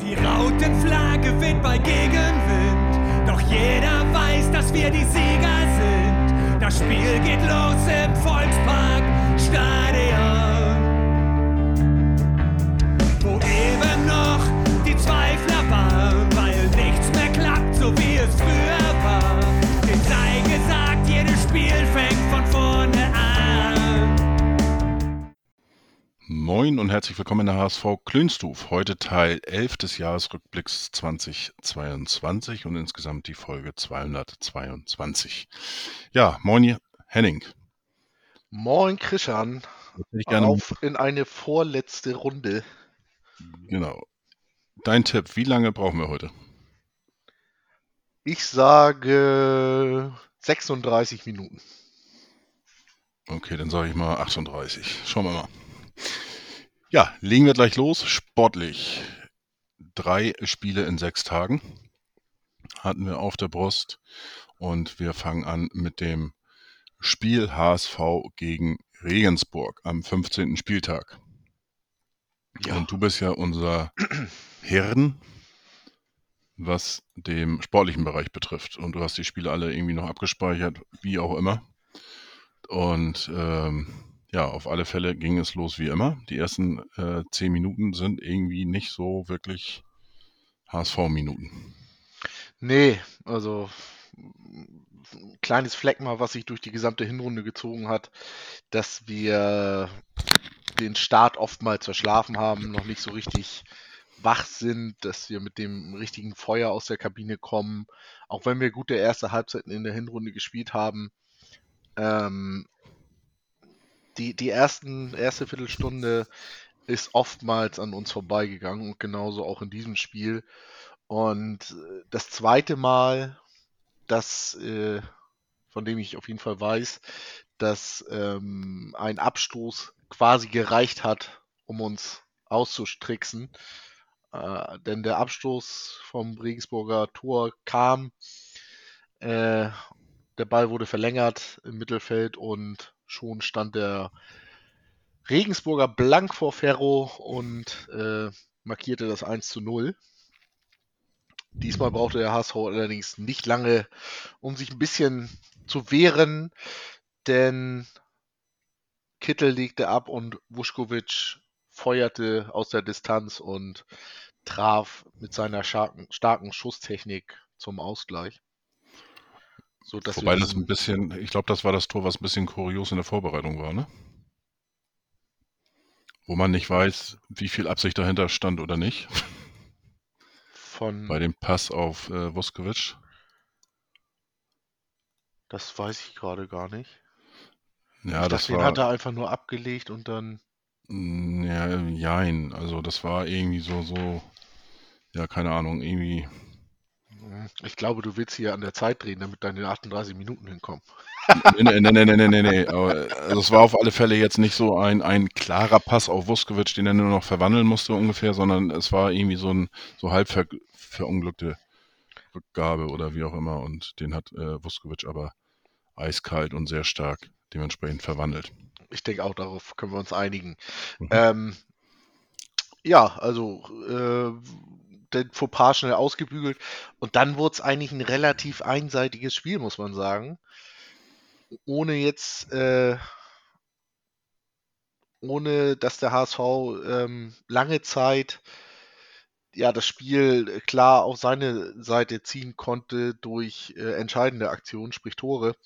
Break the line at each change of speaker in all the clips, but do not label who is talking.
Die Rautenflagge weht bei Gegenwind, doch jeder weiß, dass wir die Sieger sind. Das Spiel geht los im Volkspark Stadion, wo eben noch die Zweifler waren, weil nichts mehr klappt, so wie es früher war. Den sei gesagt, jedes Spiel fängt von vorne
Moin und herzlich willkommen in der HSV Klönstuf. Heute Teil 11 des Jahresrückblicks 2022 und insgesamt die Folge 222. Ja, moin Henning.
Moin Christian, auf in eine vorletzte Runde.
genau. Dein Tipp, wie lange brauchen wir heute?
Ich sage 36 Minuten.
Okay, dann sage ich mal 38. Schauen wir mal. Ja, legen wir gleich los. Sportlich. Drei Spiele in sechs Tagen hatten wir auf der Brust und wir fangen an mit dem Spiel HSV gegen Regensburg am 15. Spieltag. Und du bist ja unser Hirn, was dem sportlichen Bereich betrifft. Und du hast die Spiele alle irgendwie noch abgespeichert, wie auch immer. Und ähm, ja, auf alle Fälle ging es los wie immer. Die ersten äh, zehn Minuten sind irgendwie nicht so wirklich HSV-Minuten.
Nee, also ein kleines Fleckmal, was sich durch die gesamte Hinrunde gezogen hat, dass wir den Start oftmals verschlafen haben, noch nicht so richtig wach sind, dass wir mit dem richtigen Feuer aus der Kabine kommen, auch wenn wir gute erste Halbzeiten in der Hinrunde gespielt haben. Ähm, die, die ersten, erste Viertelstunde ist oftmals an uns vorbeigegangen und genauso auch in diesem Spiel. Und äh, das zweite Mal, das, äh, von dem ich auf jeden Fall weiß, dass ähm, ein Abstoß quasi gereicht hat, um uns auszustricksen. Äh, denn der Abstoß vom Regensburger Tor kam, äh, der Ball wurde verlängert im Mittelfeld und schon stand der Regensburger blank vor Ferro und äh, markierte das 1 zu 0. Diesmal brauchte der HSV allerdings nicht lange, um sich ein bisschen zu wehren, denn Kittel legte ab und Vuskovic feuerte aus der Distanz und traf mit seiner starken, starken Schusstechnik zum Ausgleich. So, dass
Wobei das ein bisschen, ich glaube, das war das Tor, was ein bisschen kurios in der Vorbereitung war, ne? Wo man nicht weiß, wie viel Absicht dahinter stand oder nicht.
von,
Bei dem Pass auf äh, Vuskovic.
das weiß ich gerade gar nicht.
Ja,
ich
das
dachte, den
war.
hat er einfach nur abgelegt und dann.
Ja, jein. Also das war irgendwie so, so, ja, keine Ahnung, irgendwie.
Ich glaube, du willst hier an der Zeit drehen, damit deine 38 Minuten hinkommen.
Nee, nee, nee, nee, nee, nee, nee. Aber, also es war auf alle Fälle jetzt nicht so ein, ein klarer Pass auf Vuskovic, den er nur noch verwandeln musste ungefähr, sondern es war irgendwie so ein so halb ver, verunglückte Rückgabe oder wie auch immer. Und den hat äh, Vuskovic aber eiskalt und sehr stark dementsprechend verwandelt.
Ich denke auch, darauf können wir uns einigen.
Mhm.
Ähm, ja, also äh, der Fauxpas schnell ausgebügelt und dann wurde es eigentlich ein relativ einseitiges Spiel, muss man sagen. Ohne jetzt, äh, ohne dass der HSV ähm, lange Zeit ja das Spiel klar auf seine Seite ziehen konnte durch äh, entscheidende Aktionen, sprich Tore.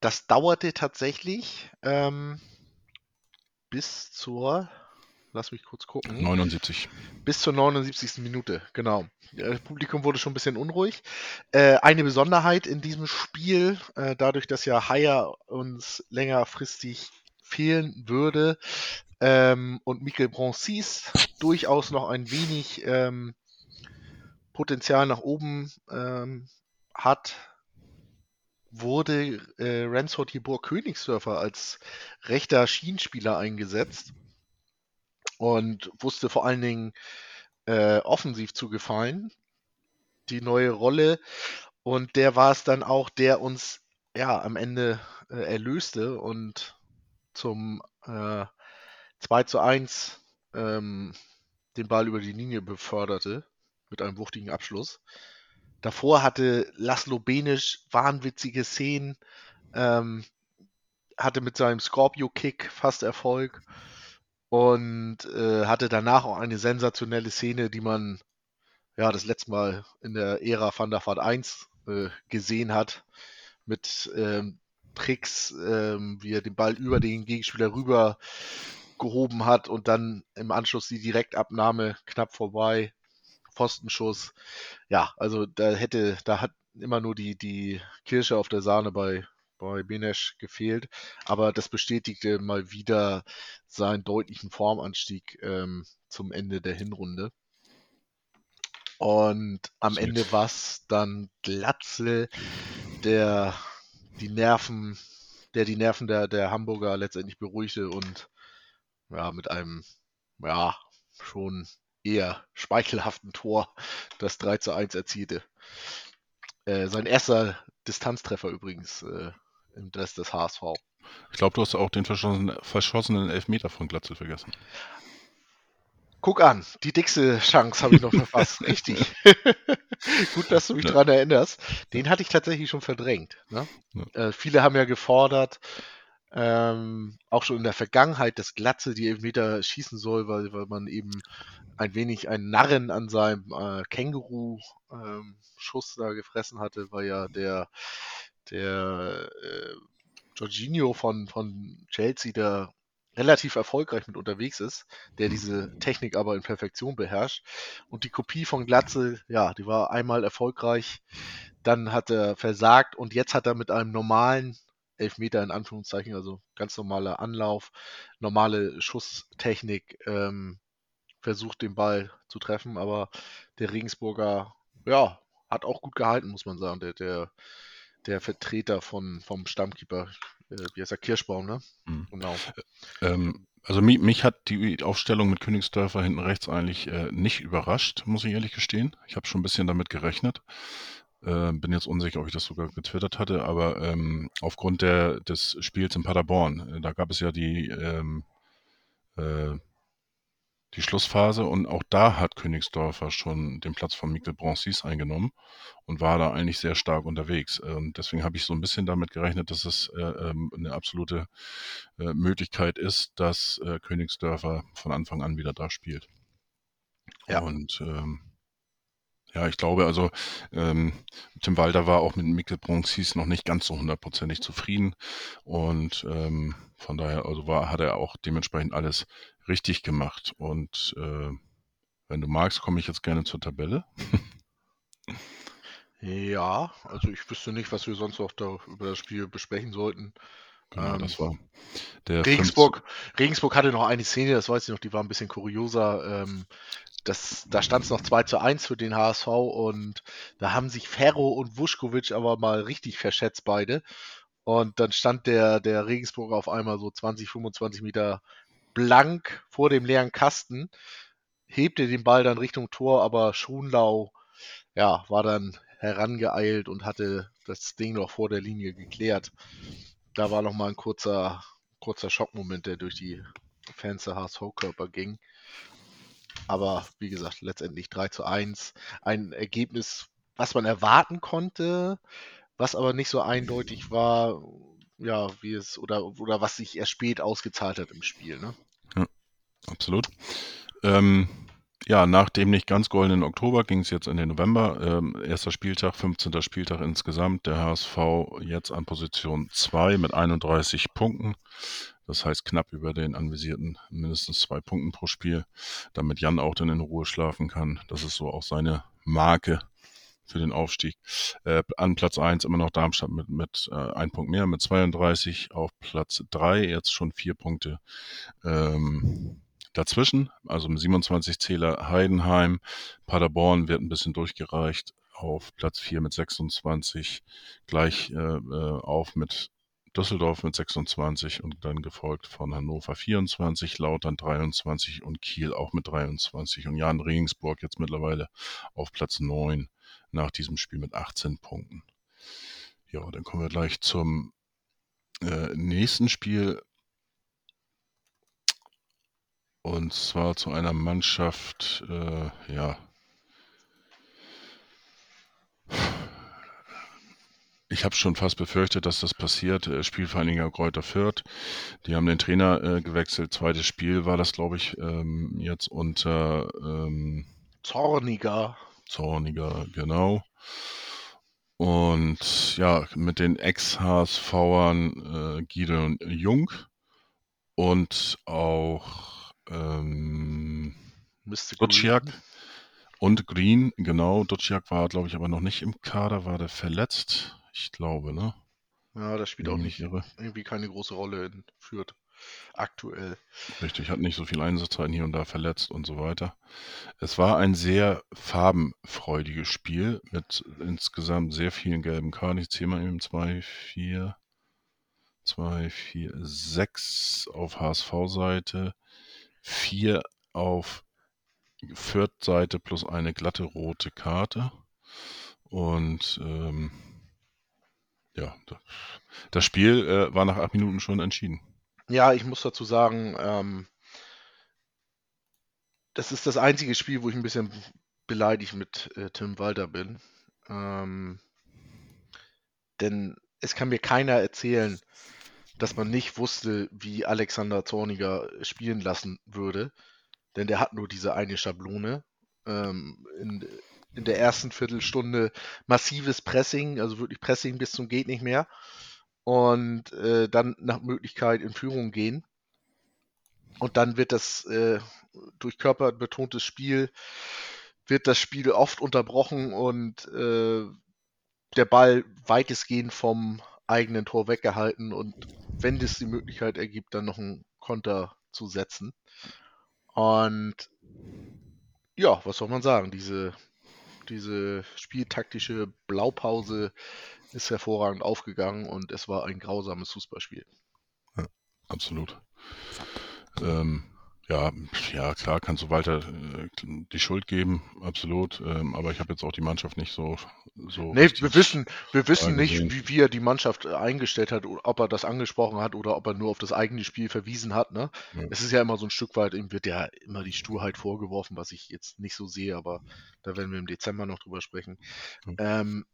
Das dauerte tatsächlich ähm, bis zur, lass mich kurz gucken,
79.
bis zur 79. Minute, genau. Das Publikum wurde schon ein bisschen unruhig. Äh, eine Besonderheit in diesem Spiel, äh, dadurch, dass ja Haier uns längerfristig fehlen würde ähm, und Michael Broncis durchaus noch ein wenig ähm, Potenzial nach oben ähm, hat, wurde äh, Ransford Hibor Königsdörfer als rechter Schienenspieler eingesetzt und wusste vor allen Dingen äh, offensiv zu gefallen. Die neue Rolle. Und der war es dann auch, der uns ja am Ende äh, erlöste und zum äh, 2 zu 1 ähm, den Ball über die Linie beförderte mit einem wuchtigen Abschluss. Davor hatte Laszlo Benisch wahnwitzige Szenen, ähm, hatte mit seinem Scorpio-Kick fast Erfolg und äh, hatte danach auch eine sensationelle Szene, die man ja das letzte Mal in der Ära Van der Vaart 1 äh, gesehen hat, mit ähm, Tricks, ähm, wie er den Ball über den Gegenspieler rüber gehoben hat und dann im Anschluss die Direktabnahme knapp vorbei, Pfostenschuss. Ja, also da hätte, da hat immer nur die, die Kirsche auf der Sahne bei, bei Benesch gefehlt, aber das bestätigte mal wieder seinen deutlichen Formanstieg ähm, zum Ende der Hinrunde. Und am Ende war es dann Glatzel, der die Nerven, der die Nerven der, der Hamburger letztendlich beruhigte und ja, mit einem, ja, schon eher speichelhaften Tor das 3 zu 1 erzielte. Äh, sein erster Distanztreffer übrigens äh, im Dress des HSV.
Ich glaube, du hast auch den verschossenen, verschossenen Elfmeter von Glatzel vergessen.
Guck an, die dickste Chance habe ich noch verpasst. Richtig. Gut, dass du mich ja. daran erinnerst. Den hatte ich tatsächlich schon verdrängt. Ne? Ja. Äh, viele haben ja gefordert, ähm, auch schon in der Vergangenheit, dass Glatze die Elfmeter schießen soll, weil, weil man eben ein wenig einen Narren an seinem äh, Känguru-Schuss ähm, da gefressen hatte, weil ja der, der äh, Jorginho von, von Chelsea, der relativ erfolgreich mit unterwegs ist, der diese Technik aber in Perfektion beherrscht. Und die Kopie von Glatze, ja, die war einmal erfolgreich, dann hat er versagt und jetzt hat er mit einem normalen Elfmeter in Anführungszeichen, also ganz normaler Anlauf, normale Schusstechnik, ähm, versucht den Ball zu treffen, aber der Regensburger, ja, hat auch gut gehalten, muss man sagen. Der, der, der Vertreter von, vom Stammkeeper, äh, wie heißt der, Kirschbaum, ne? Mhm.
Genau. Ähm, also mich, mich, hat die Aufstellung mit Königsdörfer hinten rechts eigentlich äh, nicht überrascht, muss ich ehrlich gestehen. Ich habe schon ein bisschen damit gerechnet. Äh, bin jetzt unsicher, ob ich das sogar getwittert hatte, aber ähm, aufgrund der, des Spiels in Paderborn, äh, da gab es ja die, ähm, äh, die Schlussphase und auch da hat Königsdorfer schon den Platz von Mikkel Broncis eingenommen und war da eigentlich sehr stark unterwegs. Und deswegen habe ich so ein bisschen damit gerechnet, dass es äh, ähm, eine absolute äh, Möglichkeit ist, dass äh, Königsdörfer von Anfang an wieder da spielt. Ja. Und ähm, ja, ich glaube, also ähm, Tim Walter war auch mit Mikkel Bronxis noch nicht ganz so hundertprozentig zufrieden und ähm, von daher also war, hat er auch dementsprechend alles richtig gemacht. Und äh, wenn du magst, komme ich jetzt gerne zur Tabelle.
ja, also ich wüsste nicht, was wir sonst noch da über das Spiel besprechen sollten.
Genau, ähm, das war
der Regensburg. Regensburg hatte noch eine Szene, das weiß ich noch, die war ein bisschen kurioser. Ähm, das, da stand es noch 2 zu 1 für den HSV und da haben sich Ferro und Vuskovic aber mal richtig verschätzt beide. Und dann stand der, der Regensburger auf einmal so 20, 25 Meter blank vor dem leeren Kasten, hebte den Ball dann Richtung Tor, aber Schunlau ja, war dann herangeeilt und hatte das Ding noch vor der Linie geklärt. Da war noch mal ein kurzer, kurzer Schockmoment, der durch die Fans der HSV-Körper ging. Aber wie gesagt, letztendlich 3 zu 1. Ein Ergebnis, was man erwarten konnte, was aber nicht so eindeutig war, ja, wie es, oder, oder was sich erst spät ausgezahlt hat im Spiel, ne?
Ja, absolut. Ähm, ja, nach dem nicht ganz goldenen Oktober ging es jetzt in den November. Ähm, erster Spieltag, 15. Spieltag insgesamt. Der HSV jetzt an Position 2 mit 31 Punkten. Das heißt knapp über den anvisierten mindestens zwei Punkten pro Spiel, damit Jan auch dann in Ruhe schlafen kann. Das ist so auch seine Marke für den Aufstieg. Äh, an Platz 1 immer noch Darmstadt mit, mit äh, ein Punkt mehr, mit 32. Auf Platz 3 jetzt schon vier Punkte ähm, dazwischen. Also mit 27 Zähler Heidenheim. Paderborn wird ein bisschen durchgereicht auf Platz 4 mit 26. Gleich äh, äh, auf mit Düsseldorf mit 26 und dann gefolgt von Hannover 24, Lautern 23 und Kiel auch mit 23 und Jan Regensburg jetzt mittlerweile auf Platz 9 nach diesem Spiel mit 18 Punkten. Ja, dann kommen wir gleich zum äh, nächsten Spiel. und zwar zu einer Mannschaft, äh, ja. Ich habe schon fast befürchtet, dass das passiert. Äh, Spielvereiniger Kräuter Fürth. Die haben den Trainer äh, gewechselt. Zweites Spiel war das, glaube ich, ähm, jetzt unter ähm,
Zorniger.
Zorniger, genau. Und ja, mit den Ex-HSVern äh, Gideon Jung und auch ähm,
Mr.
Duciak und Green, genau. Duciak war, glaube ich, aber noch nicht im Kader, war der verletzt. Ich glaube, ne?
Ja, das spielt
Wenn
auch
ich
nicht
nicht irre.
irgendwie keine große Rolle in Fürth aktuell.
Richtig, hat nicht so viel Einsatzzeiten hier und da verletzt und so weiter. Es war ein sehr farbenfreudiges Spiel mit insgesamt sehr vielen gelben Karten. Ich zähle mal eben 2, 4, 2, 4, 6 auf HSV-Seite, 4 auf Fürth-Seite plus eine glatte rote Karte. Und ähm, ja, da- das Spiel äh, war nach acht Minuten schon entschieden.
Ja, ich muss dazu sagen, ähm, das ist das einzige Spiel, wo ich ein bisschen beleidigt mit äh, Tim Walter bin. Ähm, denn es kann mir keiner erzählen, dass man nicht wusste, wie Alexander Zorniger spielen lassen würde. Denn der hat nur diese eine Schablone. Ähm, in, in der ersten Viertelstunde massives Pressing, also wirklich Pressing bis zum geht nicht mehr. Und äh, dann nach Möglichkeit in Führung gehen. Und dann wird das äh, durch körperbetontes Spiel, wird das Spiel oft unterbrochen und äh, der Ball weitestgehend vom eigenen Tor weggehalten und wenn es die Möglichkeit ergibt, dann noch einen Konter zu setzen. Und ja, was soll man sagen? Diese, diese spieltaktische Blaupause ist hervorragend aufgegangen und es war ein grausames Fußballspiel.
Absolut. Ähm, ja, ja, klar kannst du Walter äh, die Schuld geben, absolut. Ähm, aber ich habe jetzt auch die Mannschaft nicht so. so
Nee, wir wissen, wir wissen nicht, wie, wie er die Mannschaft äh, eingestellt hat, ob er das angesprochen hat oder ob er nur auf das eigene Spiel verwiesen hat. Ne?
Ja.
Es ist ja immer so ein Stück weit, ihm wird ja immer die Sturheit vorgeworfen, was ich jetzt nicht so sehe, aber da werden wir im Dezember noch drüber sprechen.
Mhm.
Ähm,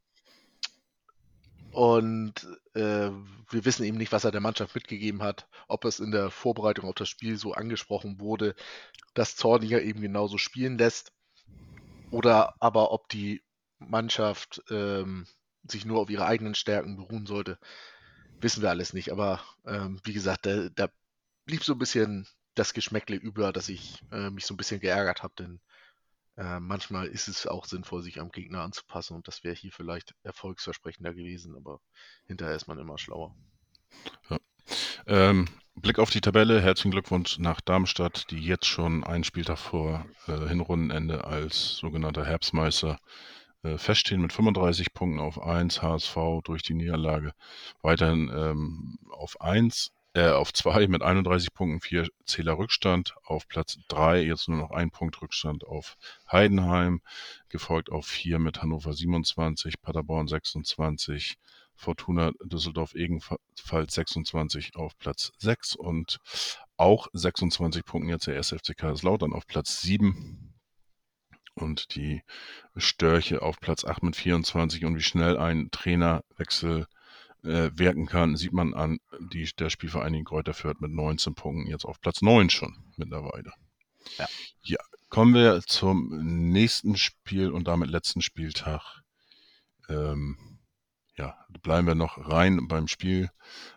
und äh, wir wissen eben nicht, was er der Mannschaft mitgegeben hat, ob es in der Vorbereitung auf das Spiel so angesprochen wurde, dass Zorniger eben genauso spielen lässt, oder aber ob die Mannschaft ähm, sich nur auf ihre eigenen Stärken beruhen sollte, wissen wir alles nicht. Aber ähm, wie gesagt, da, da blieb so ein bisschen das Geschmäckle über, dass ich äh, mich so ein bisschen geärgert habe, denn äh, manchmal ist es auch sinnvoll, sich am Gegner anzupassen und das wäre hier vielleicht erfolgsversprechender gewesen, aber hinterher ist man immer schlauer.
Ähm, Blick auf die Tabelle. Herzlichen Glückwunsch nach Darmstadt, die jetzt schon einen Spieltag vor äh, Hinrundenende als sogenannter Herbstmeister äh, feststehen mit 35 Punkten auf 1. HSV durch die Niederlage weiterhin ähm, auf 1, äh, auf 2 mit 31 Punkten, 4 Zähler Rückstand. Auf Platz 3 jetzt nur noch ein Punkt Rückstand auf Heidenheim, gefolgt auf 4 mit Hannover 27, Paderborn 26, Fortuna Düsseldorf ebenfalls 26 auf Platz 6 und auch 26 Punkten jetzt der SFC Kaiserslautern auf Platz 7 und die Störche auf Platz 8 mit 24 und wie schnell ein Trainerwechsel äh, wirken kann, sieht man an die, der Spielvereinigung Kräuter Fürth mit 19 Punkten jetzt auf Platz 9 schon mittlerweile.
Ja.
ja, kommen wir zum nächsten Spiel und damit letzten Spieltag. Ähm, ja, bleiben wir noch rein beim Spiel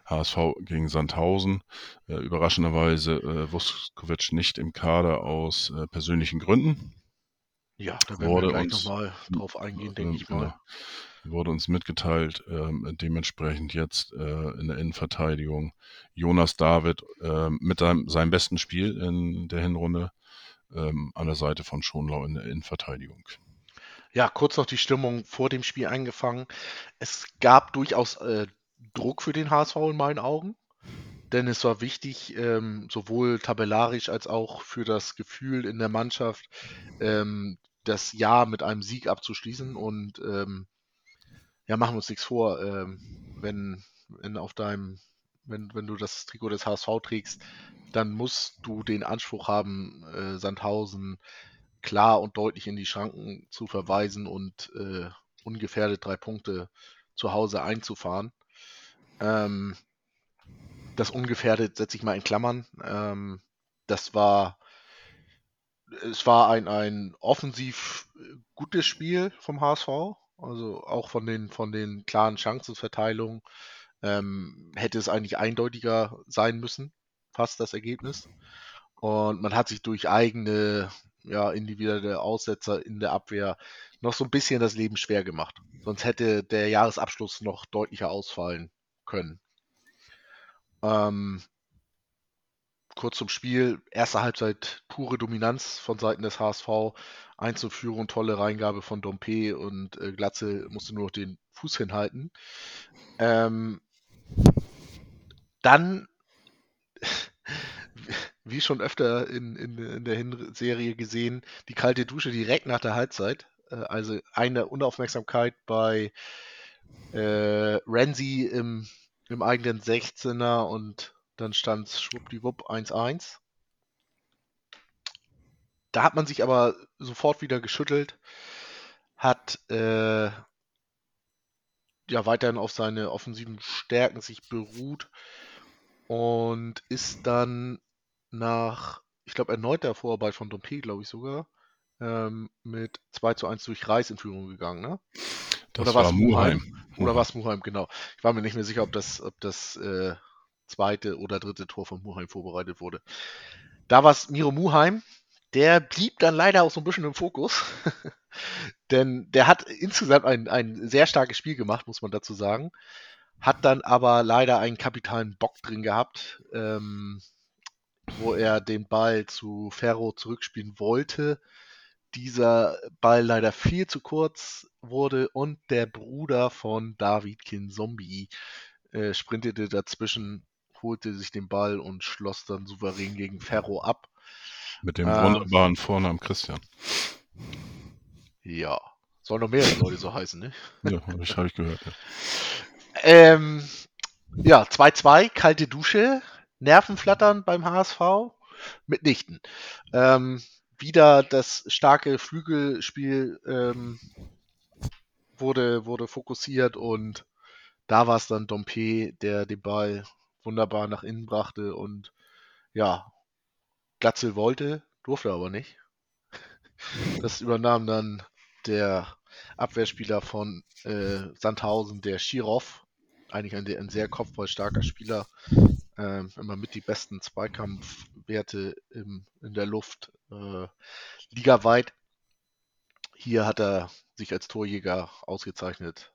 HSV gegen Sandhausen. Äh, überraschenderweise äh, Vuskovic nicht im Kader aus äh, persönlichen Gründen.
Ja, da werden
Wurde
wir gleich nochmal drauf eingehen, denke
Ähm,
ich mal.
Wurde uns mitgeteilt, ähm, dementsprechend jetzt äh, in der Innenverteidigung Jonas David ähm, mit seinem, seinem besten Spiel in der Hinrunde ähm, an der Seite von Schonlau in der Innenverteidigung.
Ja, kurz noch die Stimmung vor dem Spiel eingefangen. Es gab durchaus äh, Druck für den HSV in meinen Augen, denn es war wichtig, ähm, sowohl tabellarisch als auch für das Gefühl in der Mannschaft, ähm, das Jahr mit einem Sieg abzuschließen. Und ähm, ja, machen wir uns nichts vor, ähm, wenn, wenn auf deinem wenn, wenn du das Trikot des HSV trägst, dann musst du den Anspruch haben, äh, Sandhausen klar und deutlich in die Schranken zu verweisen und äh, ungefährdet drei Punkte zu Hause einzufahren. Ähm, das ungefährdet setze ich mal in Klammern. Ähm, das war, es war ein, ein offensiv gutes Spiel vom HSV, also auch von den, von den klaren Chancenverteilungen ähm, hätte es eigentlich eindeutiger sein müssen, fast das Ergebnis. Und man hat sich durch eigene, ja, individuelle Aussetzer in der Abwehr noch so ein bisschen das Leben schwer gemacht. Sonst hätte der Jahresabschluss noch deutlicher ausfallen können. Ähm, kurz zum Spiel. Erste Halbzeit pure Dominanz von Seiten des HSV. Einzelführung, tolle Reingabe von Dompe und äh, Glatze musste nur noch den Fuß hinhalten. Ähm, dann, wie schon öfter in, in, in der Hinserie gesehen, die kalte Dusche direkt nach der Halbzeit. Äh, also eine Unaufmerksamkeit bei äh, Renzi im, im eigenen 16er und dann stand es schwuppdiwupp 1-1. Da hat man sich aber sofort wieder geschüttelt, hat äh, ja weiterhin auf seine offensiven Stärken sich beruht und ist dann nach, ich glaube, erneuter Vorarbeit von Dompe, glaube ich sogar, ähm, mit 2 zu 1 durch Reis in Führung gegangen, ne?
Das
Oder
war
war's
Muheim.
Oder war es Muheim, genau. Ich war mir nicht mehr sicher, ob das, ob das äh, zweite oder dritte Tor von Muheim vorbereitet wurde. Da war es Miro Muheim. Der blieb dann leider auch so ein bisschen im Fokus. Denn der hat insgesamt ein, ein sehr starkes Spiel gemacht, muss man dazu sagen. Hat dann aber leider einen kapitalen Bock drin gehabt, ähm, wo er den Ball zu Ferro zurückspielen wollte. Dieser Ball leider viel zu kurz wurde und der Bruder von David Kinzombie äh, sprintete dazwischen, holte sich den Ball und schloss dann souverän gegen Ferro ab.
Mit dem
Ähm.
wunderbaren Vornamen Christian.
Ja, soll noch mehrere Leute so heißen, ne?
Ja, habe ich, gehört. Ja.
Ähm, ja, 2-2, kalte Dusche, Nervenflattern beim HSV, mitnichten. Ähm, wieder das starke Flügelspiel ähm, wurde, wurde fokussiert und da war es dann Dompe, der den Ball wunderbar nach innen brachte und ja, Glatzel wollte, durfte aber nicht. Das übernahm dann der Abwehrspieler von äh, Sandhausen, der Schirov, eigentlich ein, ein sehr kopfballstarker Spieler, ähm, immer mit die besten Zweikampfwerte im, in der Luft, äh, ligaweit. Hier hat er sich als Torjäger ausgezeichnet,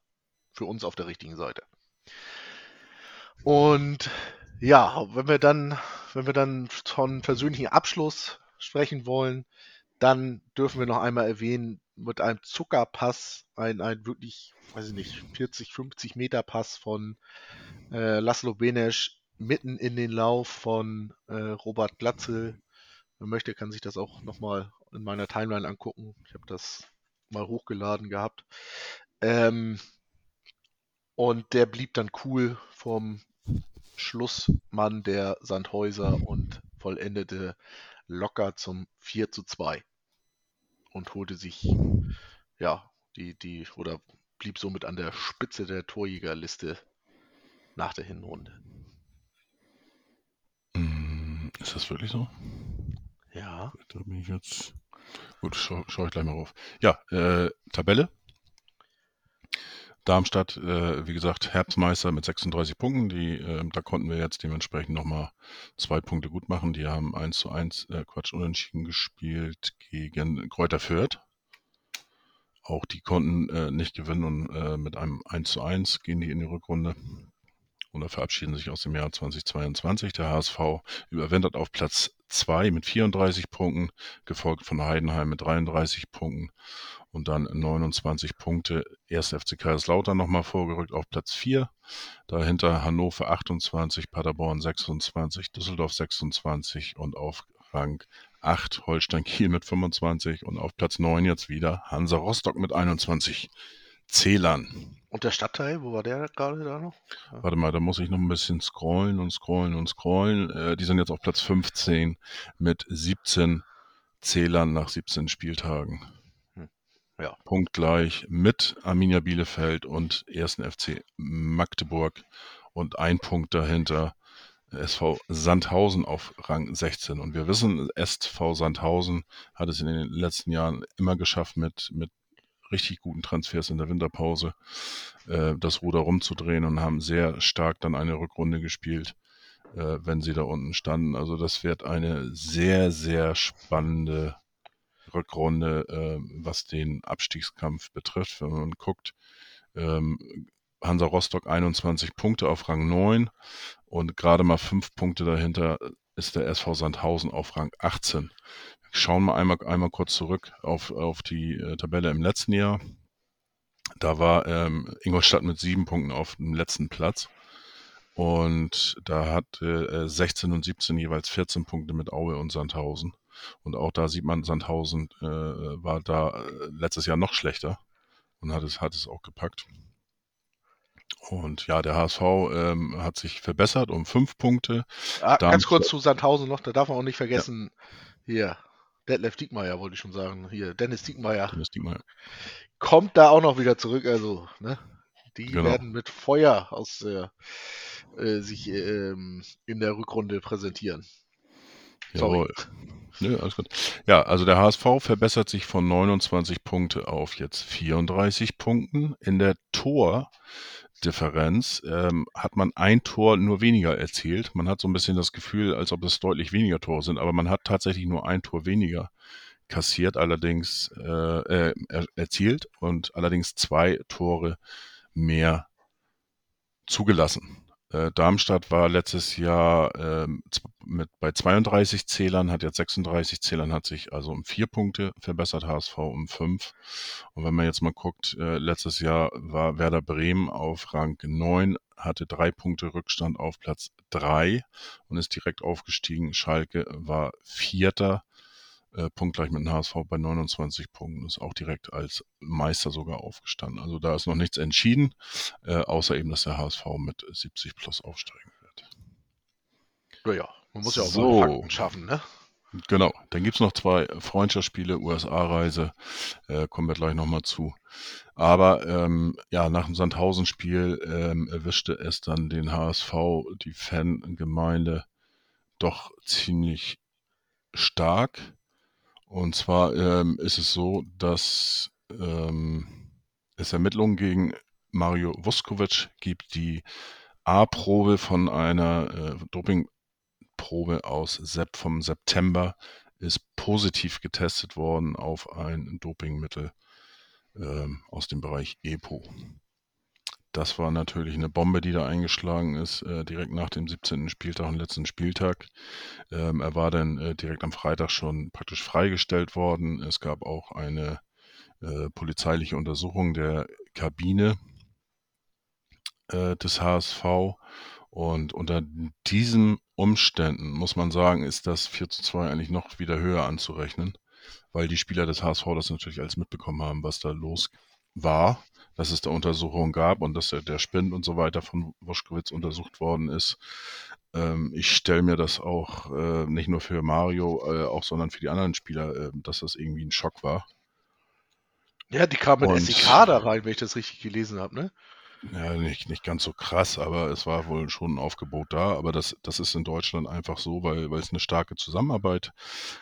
für uns auf der richtigen Seite. Und ja, wenn wir dann, wenn wir dann von persönlichen Abschluss sprechen wollen, dann dürfen wir noch einmal erwähnen, mit einem Zuckerpass, ein, ein wirklich, weiß ich nicht, 40, 50 Meter Pass von äh, Laszlo Benesch mitten in den Lauf von äh, Robert Glatzel. Wer möchte, kann sich das auch nochmal in meiner Timeline angucken. Ich habe das mal hochgeladen gehabt. Ähm, und der blieb dann cool vom Schlussmann der Sandhäuser und vollendete locker zum 4 zu 2 und holte sich, ja, die, die, oder blieb somit an der Spitze der Torjägerliste nach der Hinrunde.
Mm, Ist das wirklich so?
Ja,
Da bin ich jetzt. Gut, schaue schau ich gleich mal drauf. Ja, äh, Tabelle. Darmstadt, äh, wie gesagt, Herbstmeister mit 36 Punkten. Die, äh, da konnten wir jetzt dementsprechend nochmal zwei Punkte gut machen. Die haben 1 zu 1, äh, Quatsch, unentschieden gespielt gegen Kräuter Fürth. Auch die konnten äh, nicht gewinnen und äh, mit einem 1 zu 1 gehen die in die Rückrunde oder verabschieden sich aus dem Jahr 2022. Der HSV überwintert auf Platz 2 mit 34 Punkten, gefolgt von Heidenheim mit 33 Punkten und dann 29 Punkte. Erst FC Kaiserslautern nochmal vorgerückt auf Platz 4. Dahinter Hannover 28, Paderborn 26, Düsseldorf 26 und auf Rang 8 Holstein Kiel mit 25 und auf Platz 9 jetzt wieder Hansa Rostock mit 21 Celan.
Und der Stadtteil, wo war der gerade da noch?
Warte mal, da muss ich noch ein bisschen scrollen und scrollen und scrollen. Äh, die sind jetzt auf Platz 15 mit 17 Zählern nach 17 Spieltagen.
Hm, ja.
Punktgleich mit Arminia Bielefeld und 1. FC Magdeburg und ein Punkt dahinter SV Sandhausen auf Rang 16. Und wir wissen, SV Sandhausen hat es in den letzten Jahren immer geschafft, mit, mit richtig guten Transfers in der Winterpause äh, das Ruder rumzudrehen und haben sehr stark dann eine Rückrunde gespielt, äh, wenn sie da unten standen. Also das wird eine sehr, sehr spannende Rückrunde, äh, was den Abstiegskampf betrifft. Wenn man guckt, ähm, Hansa Rostock 21 Punkte auf Rang 9 und gerade mal 5 Punkte dahinter ist der SV Sandhausen auf Rang 18. Schauen wir einmal, einmal kurz zurück auf, auf die äh, Tabelle im letzten Jahr. Da war ähm, Ingolstadt mit sieben Punkten auf dem letzten Platz. Und da hat äh, 16 und 17 jeweils 14 Punkte mit Aue und Sandhausen. Und auch da sieht man, Sandhausen äh, war da äh, letztes Jahr noch schlechter und hat es, hat es auch gepackt. Und ja, der HSV ähm, hat sich verbessert um fünf Punkte.
Ah, ganz kurz zu Sandhausen noch, da darf man auch nicht vergessen, ja. hier, Detlef Diekmeyer wollte ich schon sagen, hier, Dennis Diekmeyer. Dennis Diekmeyer. Kommt da auch noch wieder zurück, also, ne? Die genau. werden mit Feuer aus der, äh, sich ähm, in der Rückrunde präsentieren.
Jawohl. Nö, alles gut. Ja, also der HSV verbessert sich von 29 Punkte auf jetzt 34 Punkten. In der Tor Differenz ähm, hat man ein Tor nur weniger erzielt. Man hat so ein bisschen das Gefühl, als ob es deutlich weniger Tore sind, aber man hat tatsächlich nur ein Tor weniger kassiert, allerdings äh, äh, erzielt und allerdings zwei Tore mehr zugelassen. Äh, Darmstadt war letztes Jahr äh, mit bei 32 Zählern, hat jetzt 36 Zählern, hat sich also um vier Punkte verbessert, HSV um fünf. Und wenn man jetzt mal guckt, äh, letztes Jahr war Werder Bremen auf Rang 9, hatte drei Punkte Rückstand auf Platz drei und ist direkt aufgestiegen. Schalke war Vierter äh, punktgleich mit dem HSV bei 29 Punkten, ist auch direkt als Meister sogar aufgestanden. Also da ist noch nichts entschieden, äh, außer eben, dass der HSV mit 70 plus aufsteigen wird.
Ja, man muss ja auch so. mal Fakten schaffen, ne?
Genau, dann gibt es noch zwei Freundschaftsspiele, USA-Reise, äh, kommen wir gleich nochmal zu. Aber ähm, ja, nach dem Sandhausen-Spiel ähm, erwischte es dann den HSV, die Fangemeinde, doch ziemlich stark. Und zwar ähm, ist es so, dass ähm, es Ermittlungen gegen Mario Vuskovic gibt, die A-Probe von einer äh, Dopingprobe aus Sep vom September ist positiv getestet worden auf ein Dopingmittel ähm, aus dem Bereich EPO. Das war natürlich eine Bombe, die da eingeschlagen ist, äh, direkt nach dem 17. Spieltag und letzten Spieltag. Ähm, er war dann äh, direkt am Freitag schon praktisch freigestellt worden. Es gab auch eine äh, polizeiliche Untersuchung der Kabine äh, des HSV. Und unter diesen Umständen muss man sagen, ist das 4 zu 2 eigentlich noch wieder höher anzurechnen, weil die Spieler des HSV das natürlich alles mitbekommen haben, was da los war dass es da Untersuchungen gab und dass der, der Spind und so weiter von Woschkowitz untersucht worden ist. Ähm, ich stelle mir das auch äh, nicht nur für Mario, äh, auch sondern für die anderen Spieler, äh, dass das irgendwie ein Schock war.
Ja, die kamen mit SEK da rein, wenn ich das richtig gelesen habe, ne?
Ja, nicht, nicht ganz so krass, aber es war wohl schon ein Aufgebot da. Aber das, das ist in Deutschland einfach so, weil, weil es eine starke Zusammenarbeit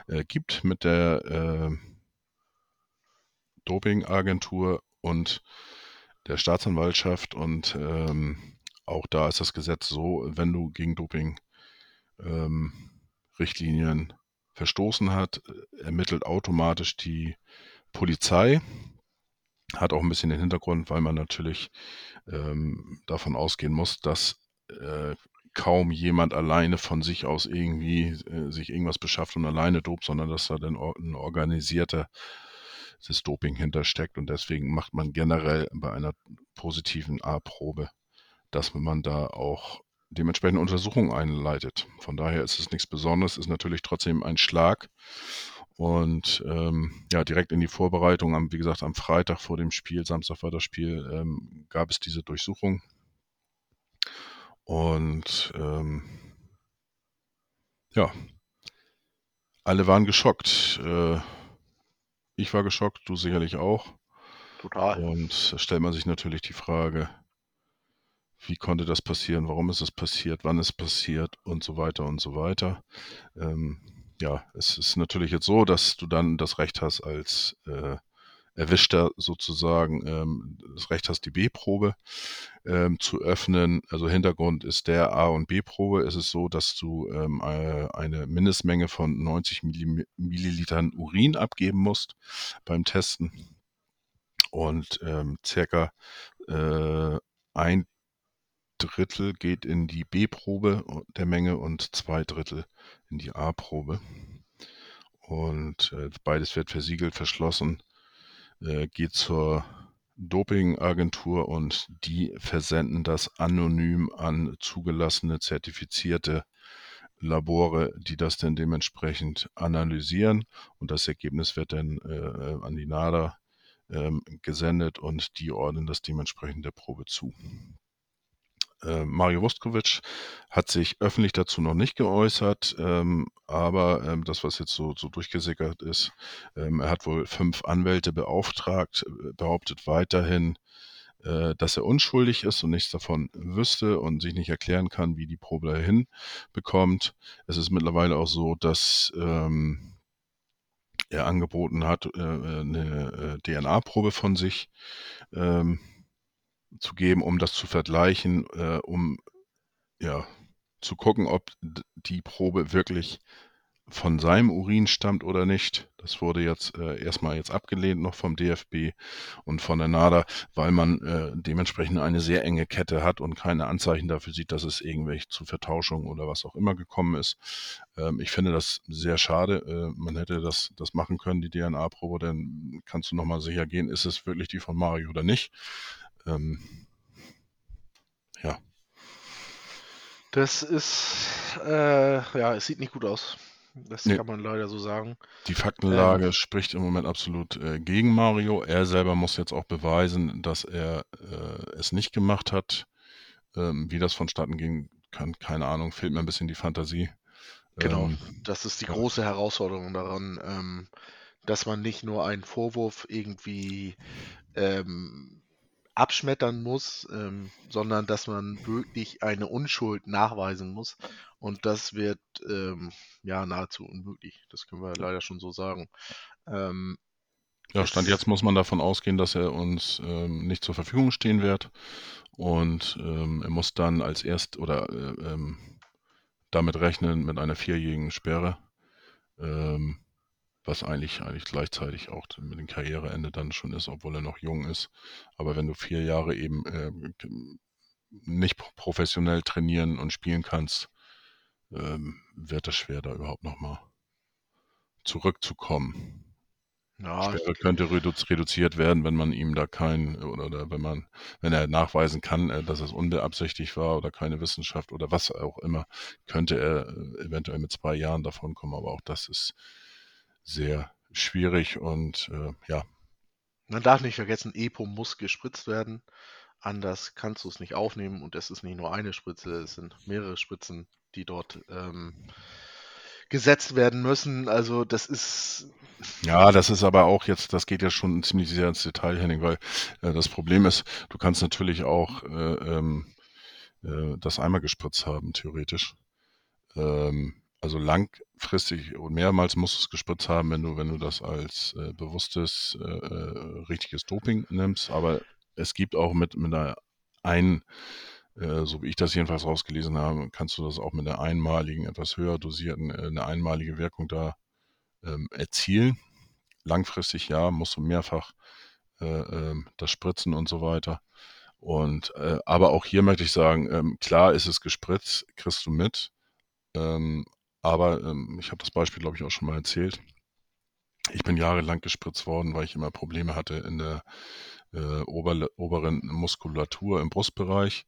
äh, gibt mit der äh, Dopingagentur und der Staatsanwaltschaft und ähm, auch da ist das Gesetz so, wenn du gegen Doping ähm, verstoßen hat, ermittelt automatisch die Polizei. Hat auch ein bisschen den Hintergrund, weil man natürlich ähm, davon ausgehen muss, dass äh, kaum jemand alleine von sich aus irgendwie äh, sich irgendwas beschafft und alleine dopt, sondern dass da dann ein organisierter das Doping hintersteckt. Und deswegen macht man generell bei einer positiven A-Probe, dass man da auch dementsprechend Untersuchungen einleitet. Von daher ist es nichts Besonderes, ist natürlich trotzdem ein Schlag. Und ähm, ja, direkt in die Vorbereitung, am, wie gesagt, am Freitag vor dem Spiel, Samstag war das Spiel, ähm, gab es diese Durchsuchung. Und ähm, ja, alle waren geschockt. Äh, ich war geschockt, du sicherlich auch.
Total.
Und da stellt man sich natürlich die Frage, wie konnte das passieren, warum ist es passiert, wann ist es passiert und so weiter und so weiter. Ähm, ja, es ist natürlich jetzt so, dass du dann das Recht hast, als äh, Erwischter sozusagen ähm, das Recht hast, die B-Probe ähm, zu öffnen. Also Hintergrund ist der A- und B-Probe. Es ist so, dass du ähm, äh, eine Mindestmenge von 90 Millilitern Urin abgeben musst beim Testen und ähm, circa äh, ein Drittel geht in die B-Probe der Menge und zwei Drittel in die A-Probe. Und äh, beides wird versiegelt, verschlossen, äh, geht zur Dopingagentur und die versenden das anonym an zugelassene, zertifizierte Labore, die das dann dementsprechend analysieren und das Ergebnis wird dann äh, an die NADA ähm, gesendet und die ordnen das dementsprechend der Probe zu. Äh, Mario Vuskovic hat sich öffentlich dazu noch nicht geäußert, ähm, aber ähm, das, was jetzt so, so durchgesickert ist, ähm, er hat wohl fünf Anwälte beauftragt, äh, behauptet weiterhin, äh, dass er unschuldig ist und nichts davon wüsste und sich nicht erklären kann, wie die Probe dahin bekommt. Es ist mittlerweile auch so, dass ähm, er angeboten hat, äh, eine äh, DNA-Probe von sich ähm, zu geben, um das zu vergleichen, äh, um ja zu gucken, ob die Probe wirklich von seinem Urin stammt oder nicht. Das wurde jetzt äh, erstmal jetzt abgelehnt noch vom DFB und von der NADA, weil man äh, dementsprechend eine sehr enge Kette hat und keine Anzeichen dafür sieht, dass es irgendwelche zu Vertauschungen oder was auch immer gekommen ist. Ähm, ich finde das sehr schade. Äh, man hätte das, das machen können, die DNA-Probe, dann kannst du nochmal sicher gehen, ist es wirklich die von Mario oder nicht. Ähm, ja.
Das ist, äh, ja, es sieht nicht gut aus. Das
Nee.
kann man leider so sagen.
Die Faktenlage spricht im Moment absolut äh, gegen Mario. Er selber muss jetzt auch beweisen, dass er äh, es nicht gemacht hat. Ähm, wie das vonstatten ging, kann, keine Ahnung, fehlt mir ein bisschen die Fantasie.
Genau.
Ähm,
Das ist die
ja.
große Herausforderung daran, ähm, dass man nicht nur einen Vorwurf irgendwie ähm, abschmettern muss, ähm, sondern dass man wirklich eine Unschuld nachweisen muss. Und das wird ähm, ja nahezu unmöglich. Das können wir leider schon so sagen. Ähm,
Ja, Stand jetzt muss man davon ausgehen, dass er uns ähm, nicht zur Verfügung stehen wird. Und ähm, er muss dann als erst oder äh, ähm, damit rechnen mit einer vierjährigen Sperre, ähm, was eigentlich, eigentlich gleichzeitig auch mit dem Karriereende dann schon ist, obwohl er noch jung ist. Aber wenn du vier Jahre eben äh, nicht pro- professionell trainieren und spielen kannst, ähm, wird es schwer, da überhaupt nochmal zurückzukommen.
ja,
Sperre könnte redu reduziert werden, wenn man ihm da kein oder, oder wenn man, wenn er nachweisen kann, äh, dass es unbeabsichtigt war oder keine Wissenschaft oder was auch immer, könnte er äh, eventuell mit zwei Jahren davon kommen. Aber auch das ist sehr schwierig und äh, ja,
Man darf nicht vergessen, EPO muss gespritzt werden. Anders kannst du es nicht aufnehmen und es ist nicht nur eine Spritze, es sind mehrere Spritzen, die dort ähm, gesetzt werden müssen. Also das ist
Ja, das ist aber auch jetzt, das geht ja schon ziemlich sehr ins Detail, Henning, weil äh, das Problem ist, du kannst natürlich auch äh, ähm, äh, das einmal gespritzt haben, theoretisch. Ähm, also langfristig und mehrmals musst du es gespritzt haben, wenn du, wenn du das als äh, bewusstes, äh, äh, richtiges Doping nimmst. Aber es gibt auch mit, mit einer ein, äh, so wie ich das jedenfalls rausgelesen habe, kannst du das auch mit einer einmaligen, etwas höher dosierten, äh, eine einmalige Wirkung da ähm, erzielen. Langfristig ja, musst du mehrfach äh, ähm, das spritzen und so weiter. Und aber auch hier möchte ich sagen, ähm, klar ist es gespritzt, kriegst du mit. Ähm, aber ähm, ich habe das Beispiel, glaube ich, auch schon mal erzählt. Ich bin jahrelang gespritzt worden, weil ich immer Probleme hatte in der äh, oberle- oberen Muskulatur im Brustbereich.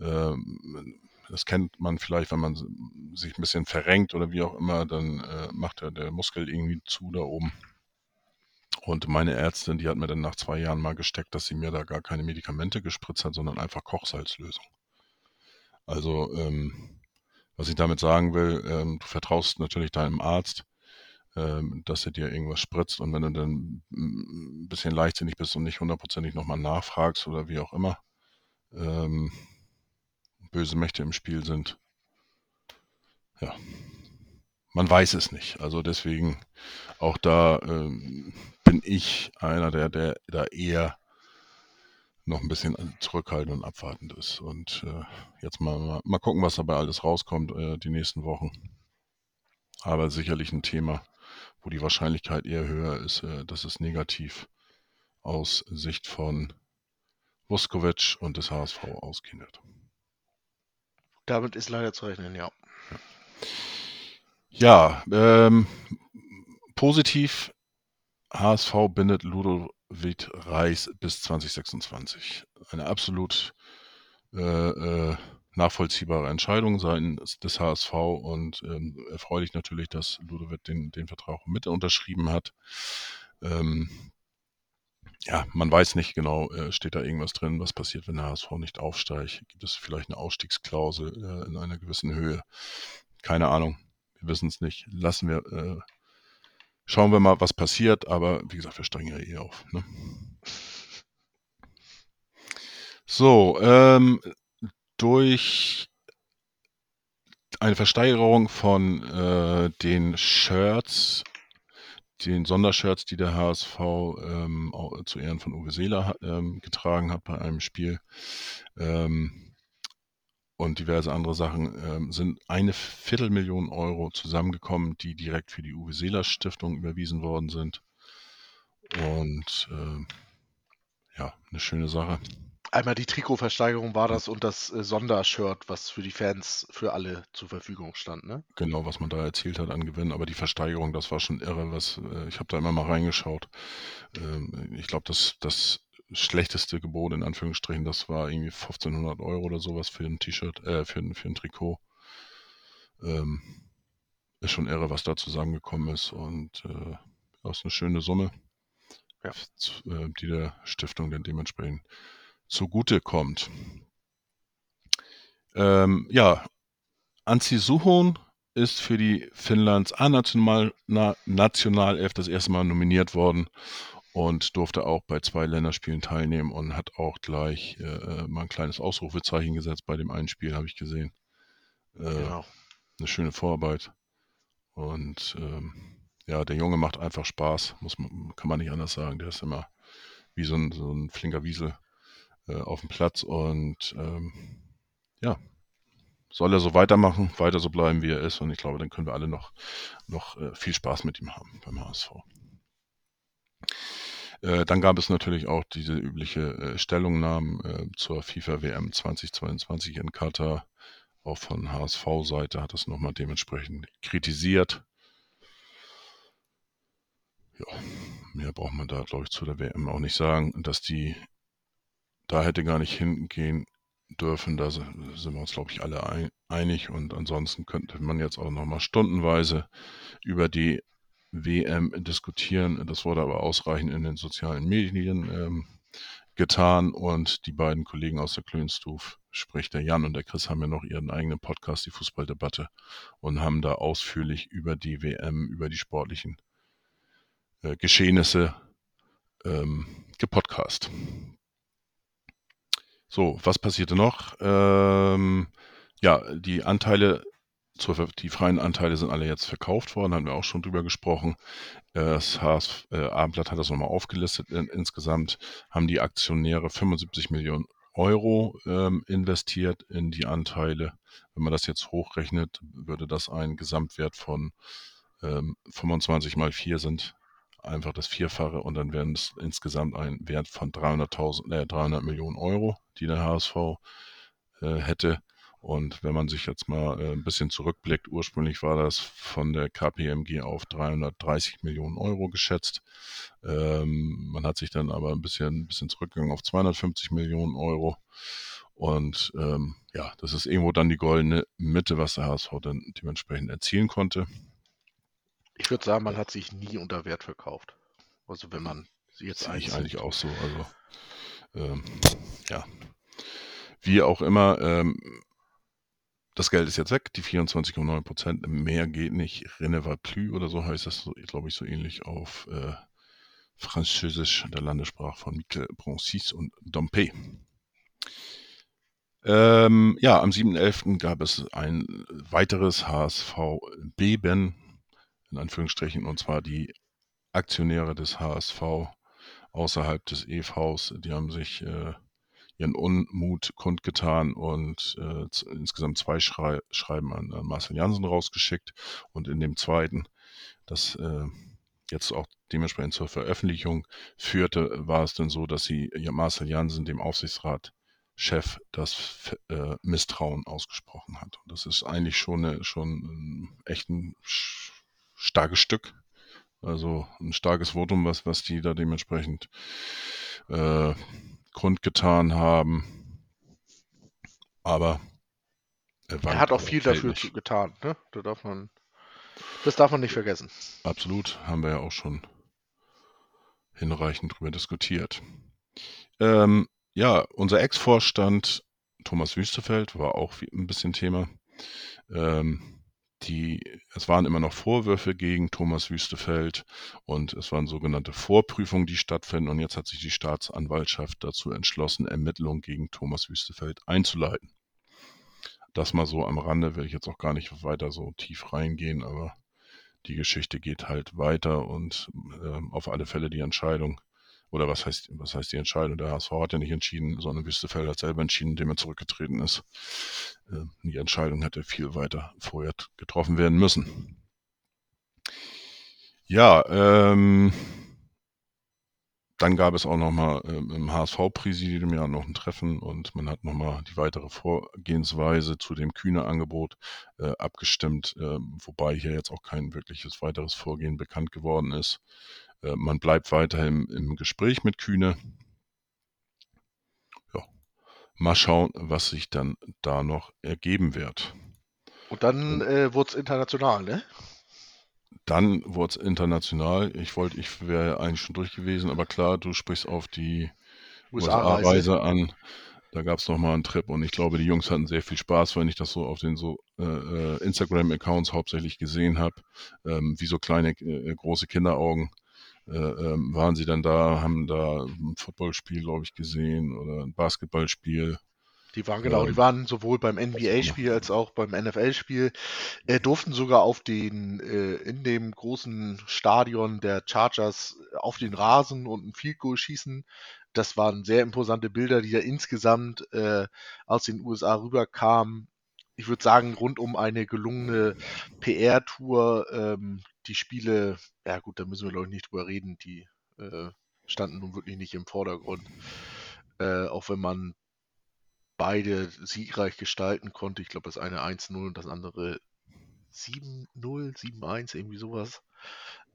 Ähm, das kennt man vielleicht, wenn man sich ein bisschen verrenkt oder wie auch immer, dann äh, macht er der Muskel irgendwie zu da oben. Und meine Ärztin, die hat mir dann nach zwei Jahren mal gesteckt, dass sie mir da gar keine Medikamente gespritzt hat, sondern einfach Kochsalzlösung. Also, ähm, was ich damit sagen will, ähm, du vertraust natürlich deinem Arzt, ähm, dass er dir irgendwas spritzt und wenn du dann mm, ein bisschen leichtsinnig bist und nicht hundertprozentig nochmal nachfragst oder wie auch immer, ähm, böse Mächte im Spiel sind, ja, man weiß es nicht. Also deswegen auch da ähm, bin ich einer, der, der da eher noch ein bisschen zurückhaltend und abwartend ist. Und äh, jetzt mal, mal, mal, gucken, was dabei alles rauskommt äh, die nächsten Wochen. Aber sicherlich ein Thema, wo die Wahrscheinlichkeit eher höher ist, äh, dass es negativ aus Sicht von Vuskovic und des HSV ausgehen wird.
Damit ist leider zu rechnen, ja.
Ja, ähm, positiv HSV bindet Ludovic Reis bis 2026. Eine absolut äh, äh, nachvollziehbare Entscheidung seitens des HSV und ähm, erfreulich natürlich, dass Ludovic den, den Vertrag mit unterschrieben hat. Ähm, ja, man weiß nicht genau, äh, steht da irgendwas drin, was passiert, wenn der HSV nicht aufsteigt? Gibt es vielleicht eine Ausstiegsklausel äh, in einer gewissen Höhe? Keine Ahnung, wir wissen es nicht. Lassen wir, äh, schauen wir mal, was passiert, aber wie gesagt, wir steigen ja eh auf. Ne? So, ähm, durch eine Versteigerung von äh, den Shirts den Sondershirts, die der HSV ähm, zu Ehren von Uwe Seeler ähm, getragen hat bei einem Spiel ähm, und diverse andere Sachen, ähm, sind eine Viertelmillion Euro zusammengekommen, die direkt für die Uwe Seeler Stiftung überwiesen worden sind. Und äh, ja, eine schöne Sache.
Einmal die Trikotversteigerung war das und das äh, Sondershirt, was für die Fans für alle zur Verfügung stand, ne?
Genau, was man da erzielt hat an Gewinn, aber die Versteigerung, das war schon irre, was äh, ich habe da immer mal reingeschaut. Ähm, ich glaube, das, das schlechteste Gebot in Anführungsstrichen, das war irgendwie 1500 Euro oder sowas für ein T-Shirt, äh, für, ein, für ein Trikot. Ähm, ist schon irre, was da zusammengekommen ist und äh, das ist eine schöne Summe, ja. Äh, die der Stiftung dann dementsprechend zugute kommt. Ähm, ja, Anzi Suhon ist für die Finnlands A-Nationalelf das erste Mal nominiert worden und durfte auch bei zwei Länderspielen teilnehmen und hat auch gleich äh, mal ein kleines Ausrufezeichen gesetzt bei dem einen Spiel, habe ich gesehen. Äh, genau. Eine schöne Vorarbeit. Und ähm, ja, der Junge macht einfach Spaß, muss man, kann man nicht anders sagen. Der ist immer wie so ein, so ein flinker Wiesel äh, auf dem Platz und ähm, ja, soll er so weitermachen, weiter so bleiben, wie er ist und ich glaube, dann können wir alle noch, noch äh, viel Spaß mit ihm haben beim HSV. Äh, dann gab es natürlich auch diese übliche äh, Stellungnahmen äh, zur FIFA WM 2022 in Katar. Auch von HSV-Seite hat es nochmal dementsprechend kritisiert. Ja, mehr braucht man da, glaube ich, zu der WM auch nicht sagen, dass die da hätte gar nicht hingehen dürfen. Da sind wir uns, glaube ich, alle einig. Und ansonsten könnte man jetzt auch nochmal stundenweise über die WM diskutieren. Das wurde aber ausreichend in den sozialen Medien ähm, getan. Und die beiden Kollegen aus der Klönstuf, sprich der Jan und der Chris, haben ja noch ihren eigenen Podcast, die Fußballdebatte, und haben da ausführlich über die WM, über die sportlichen äh, Geschehnisse ähm, gepodcast. So, was passierte noch? Ähm, ja, die Anteile, die freien Anteile sind alle jetzt verkauft worden, haben wir auch schon drüber gesprochen. Das HS, äh, Abendblatt hat das nochmal aufgelistet. insgesamt haben die Aktionäre 75 Millionen Euro ähm, investiert in die Anteile. Wenn man das jetzt hochrechnet, würde das ein Gesamtwert von ähm, 25 mal 4 sind einfach das Vierfache und dann wären es insgesamt ein Wert von 300.000, äh, 300 Millionen Euro, die der HSV äh, hätte. Und wenn man sich jetzt mal äh, ein bisschen zurückblickt, ursprünglich war das von der KPMG auf 330 Millionen Euro geschätzt. Ähm, man hat sich dann aber ein bisschen, ein bisschen zurückgegangen auf 250 Millionen Euro. Und ähm, ja, das ist irgendwo dann die goldene Mitte, was der HSV dann dementsprechend erzielen konnte.
Ich würde sagen, man hat sich nie unter Wert verkauft. Also wenn man sie jetzt
Sehe ich eigentlich auch so. Also ähm, ja, wie auch immer, ähm, das Geld ist jetzt weg, die 24,9 Prozent, mehr geht nicht. Rene va plus oder so heißt das, glaube ich, so ähnlich auf äh, Französisch, der Landessprache von Michael Broncis und Dompe. Ähm, ja, am 7.11. gab es ein weiteres HSV-Beben, in Anführungsstrichen, und zwar die Aktionäre des HSV außerhalb des EVs, die haben sich äh, ihren Unmut kundgetan und äh, insgesamt zwei Schrei Schreiben an, an Marcel Jansen rausgeschickt und in dem zweiten, das äh, jetzt auch dementsprechend zur Veröffentlichung führte, war es dann so, dass sie Marcel Jansen, dem Aufsichtsratchef, das F- äh, Misstrauen ausgesprochen hat. Und das ist eigentlich schon, eine, schon ein, echt ein starkes Stück. Also ein starkes Votum, was, was die da dementsprechend äh, kundgetan haben. Aber war
Er hat auch viel dafür zu, getan, ne? Da darf man, das darf man nicht vergessen.
Absolut, haben wir ja auch schon hinreichend drüber diskutiert. Ähm, ja, unser Ex-Vorstand Thomas Wüstefeld war auch ein bisschen Thema. Ähm, die, es waren immer noch Vorwürfe gegen Thomas Wüstefeld und es waren sogenannte Vorprüfungen, die stattfinden. Und jetzt hat sich die Staatsanwaltschaft dazu entschlossen, Ermittlungen gegen Thomas Wüstefeld einzuleiten. Das mal so am Rande, will ich jetzt auch gar nicht weiter so tief reingehen, aber die Geschichte geht halt weiter und ähm, auf alle Fälle die Entscheidung, oder was heißt, was heißt die Entscheidung? Der HSV hat ja nicht entschieden, sondern Wüstefeld hat selber entschieden, indem er zurückgetreten ist. Ähm, die Entscheidung hätte viel weiter vorher getroffen werden müssen. Ja, ähm, dann gab es auch nochmal ähm, im HSV-Präsidium ja noch ein Treffen und man hat nochmal die weitere Vorgehensweise zu dem Kühne-Angebot äh, abgestimmt, äh, wobei hier jetzt auch kein wirkliches weiteres Vorgehen bekannt geworden ist. Äh, man bleibt weiterhin im Gespräch mit Kühne. Ja, mal schauen, was sich dann da noch ergeben wird.
Und dann äh, wurde es international, ne?
Dann wurde es international. Ich wollte, ich wäre eigentlich schon durch gewesen, aber klar, du sprichst auf die
USA-Reise.
USA-Reise an. Da gab es nochmal einen Trip und ich glaube, die Jungs hatten sehr viel Spaß, wenn ich das so auf den so äh, äh, Instagram-Accounts hauptsächlich gesehen habe. Ähm, wie so kleine, äh, große Kinderaugen äh, waren sie dann da, haben da ein Footballspiel, glaube ich, gesehen oder ein Basketballspiel.
Die waren genau,
Ähm,
die waren sowohl beim NBA-Spiel als auch beim NFL-Spiel, äh, durften sogar auf den, äh, in dem großen Stadion der Chargers auf den Rasen und ein Field Goal schießen. Das waren sehr imposante Bilder, die da insgesamt äh, aus den USA rüberkamen. Ich würde sagen, rund um eine gelungene PR-Tour, ähm, die Spiele, ja gut, da müssen wir glaube ich nicht drüber reden, die äh, standen nun wirklich nicht im Vordergrund. Äh, auch wenn man beide siegreich gestalten konnte. Ich glaube, das eine 1-0 und das andere 7-0, 7-1, irgendwie sowas.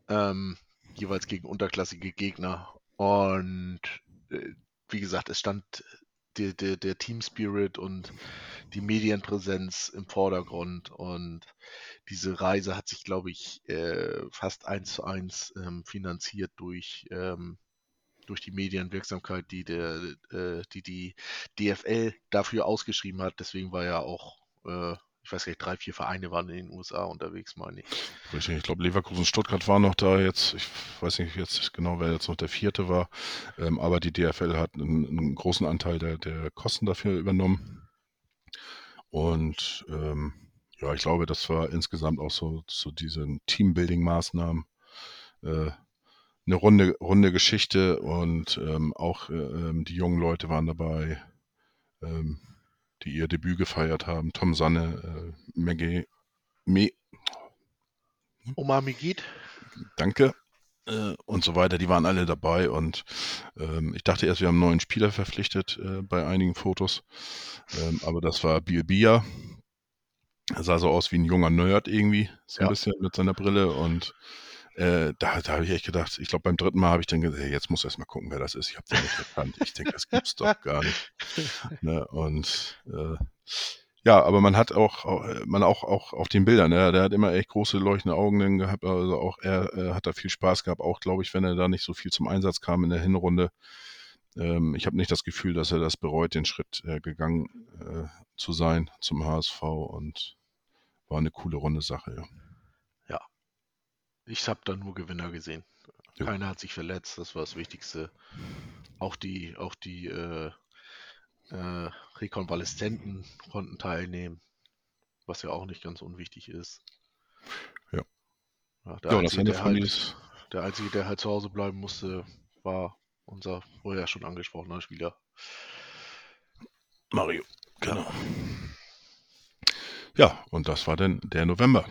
Ähm, jeweils gegen unterklassige Gegner. Und äh, wie gesagt, es stand der, der, der Team Spirit und die Medienpräsenz im Vordergrund. Und diese Reise hat sich, glaube ich, äh, fast eins zu eins ähm, finanziert durch, ähm, durch die Medienwirksamkeit, die der, äh, die, die DFL dafür ausgeschrieben hat. Deswegen war ja auch, äh, ich weiß nicht, drei, vier Vereine waren in den USA unterwegs, meine ich.
Richtig, ich glaube, Leverkusen, Stuttgart war noch da jetzt. Ich weiß nicht jetzt genau, wer jetzt noch der vierte war. Ähm, aber die DFL hat einen, einen großen Anteil der, der Kosten dafür übernommen. Und ähm, ja, ich glaube, das war insgesamt auch so zu diesen Teambuilding-Maßnahmen äh, eine runde, runde Geschichte. Und ähm, auch äh, ähm, die jungen Leute waren dabei, ähm, die ihr Debüt gefeiert haben. Tom Sanne, äh, Maggie, Me,
Omar Megid,
danke äh, und so weiter, die waren alle dabei und ähm, ich dachte erst, wir haben einen neuen Spieler verpflichtet äh, bei einigen Fotos, ähm, aber das war Biel Bia. Er sah so aus wie ein junger Nerd irgendwie, so ein
Ja.
bisschen mit seiner Brille und äh, da, da habe ich echt gedacht, ich glaube beim dritten Mal habe ich dann gesagt, hey, jetzt muss erst mal gucken, wer das ist. Ich habe den nicht erkannt. Ich denke, das gibt's doch gar nicht. Ne? Und äh, ja, aber man hat auch, man auch, auch auf den Bildern, ne? der hat immer echt große leuchtende Augen gehabt, also auch er äh, hat da viel Spaß gehabt, auch glaube ich, wenn er da nicht so viel zum Einsatz kam in der Hinrunde. Ähm, ich habe nicht das Gefühl, dass er das bereut, den Schritt äh, gegangen äh, zu sein zum HSV und war eine coole runde Sache, ja.
Ich habe da nur Gewinner gesehen.
Jo.
Keiner hat sich verletzt, das war das Wichtigste. Auch die, auch die äh, Rekonvaleszenten konnten teilnehmen, was ja auch nicht ganz unwichtig ist.
Ja.
Ja, der,
Ja,
Einzige, der, halt, der Einzige, der halt zu Hause bleiben musste, war unser vorher schon angesprochener Spieler.
Mario. Genau. Ja, und das war dann der November.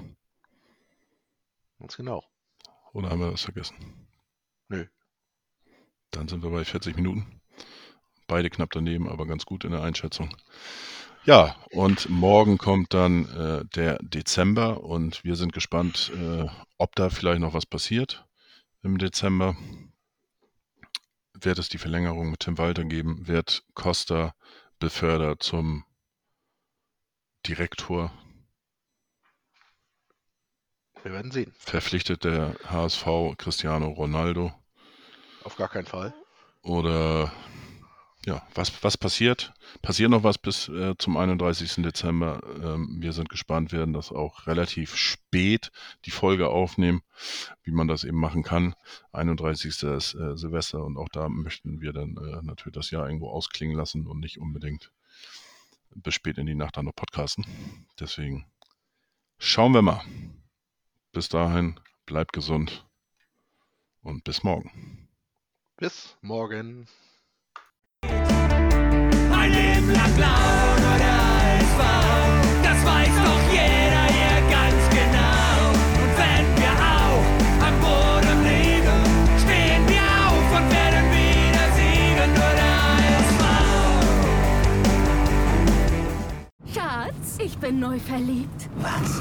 Ganz genau.
Oder haben wir das vergessen?
Nö.
Dann sind wir bei 40 Minuten. Beide knapp daneben, aber ganz gut in der Einschätzung. Ja, und morgen kommt dann äh, der Dezember und wir sind gespannt, äh, ob da vielleicht noch was passiert im Dezember. Wird es die Verlängerung mit Tim Walter geben? Wird Costa befördert zum Direktor?
Wir werden sehen.
Verpflichtet der HSV Cristiano Ronaldo?
Auf gar keinen Fall.
Oder ja, was, was passiert? Passiert noch was bis äh, zum 31. Dezember? Ähm, wir sind gespannt, werden das auch relativ spät die Folge aufnehmen, wie man das eben machen kann. 31. ist äh, Silvester und auch da möchten wir dann äh, natürlich das Jahr irgendwo ausklingen lassen und nicht unbedingt bis spät in die Nacht dann noch podcasten. Deswegen schauen wir mal. Bis dahin, bleibt gesund und bis morgen.
Bis morgen.
Ich bin neu verliebt.
Was?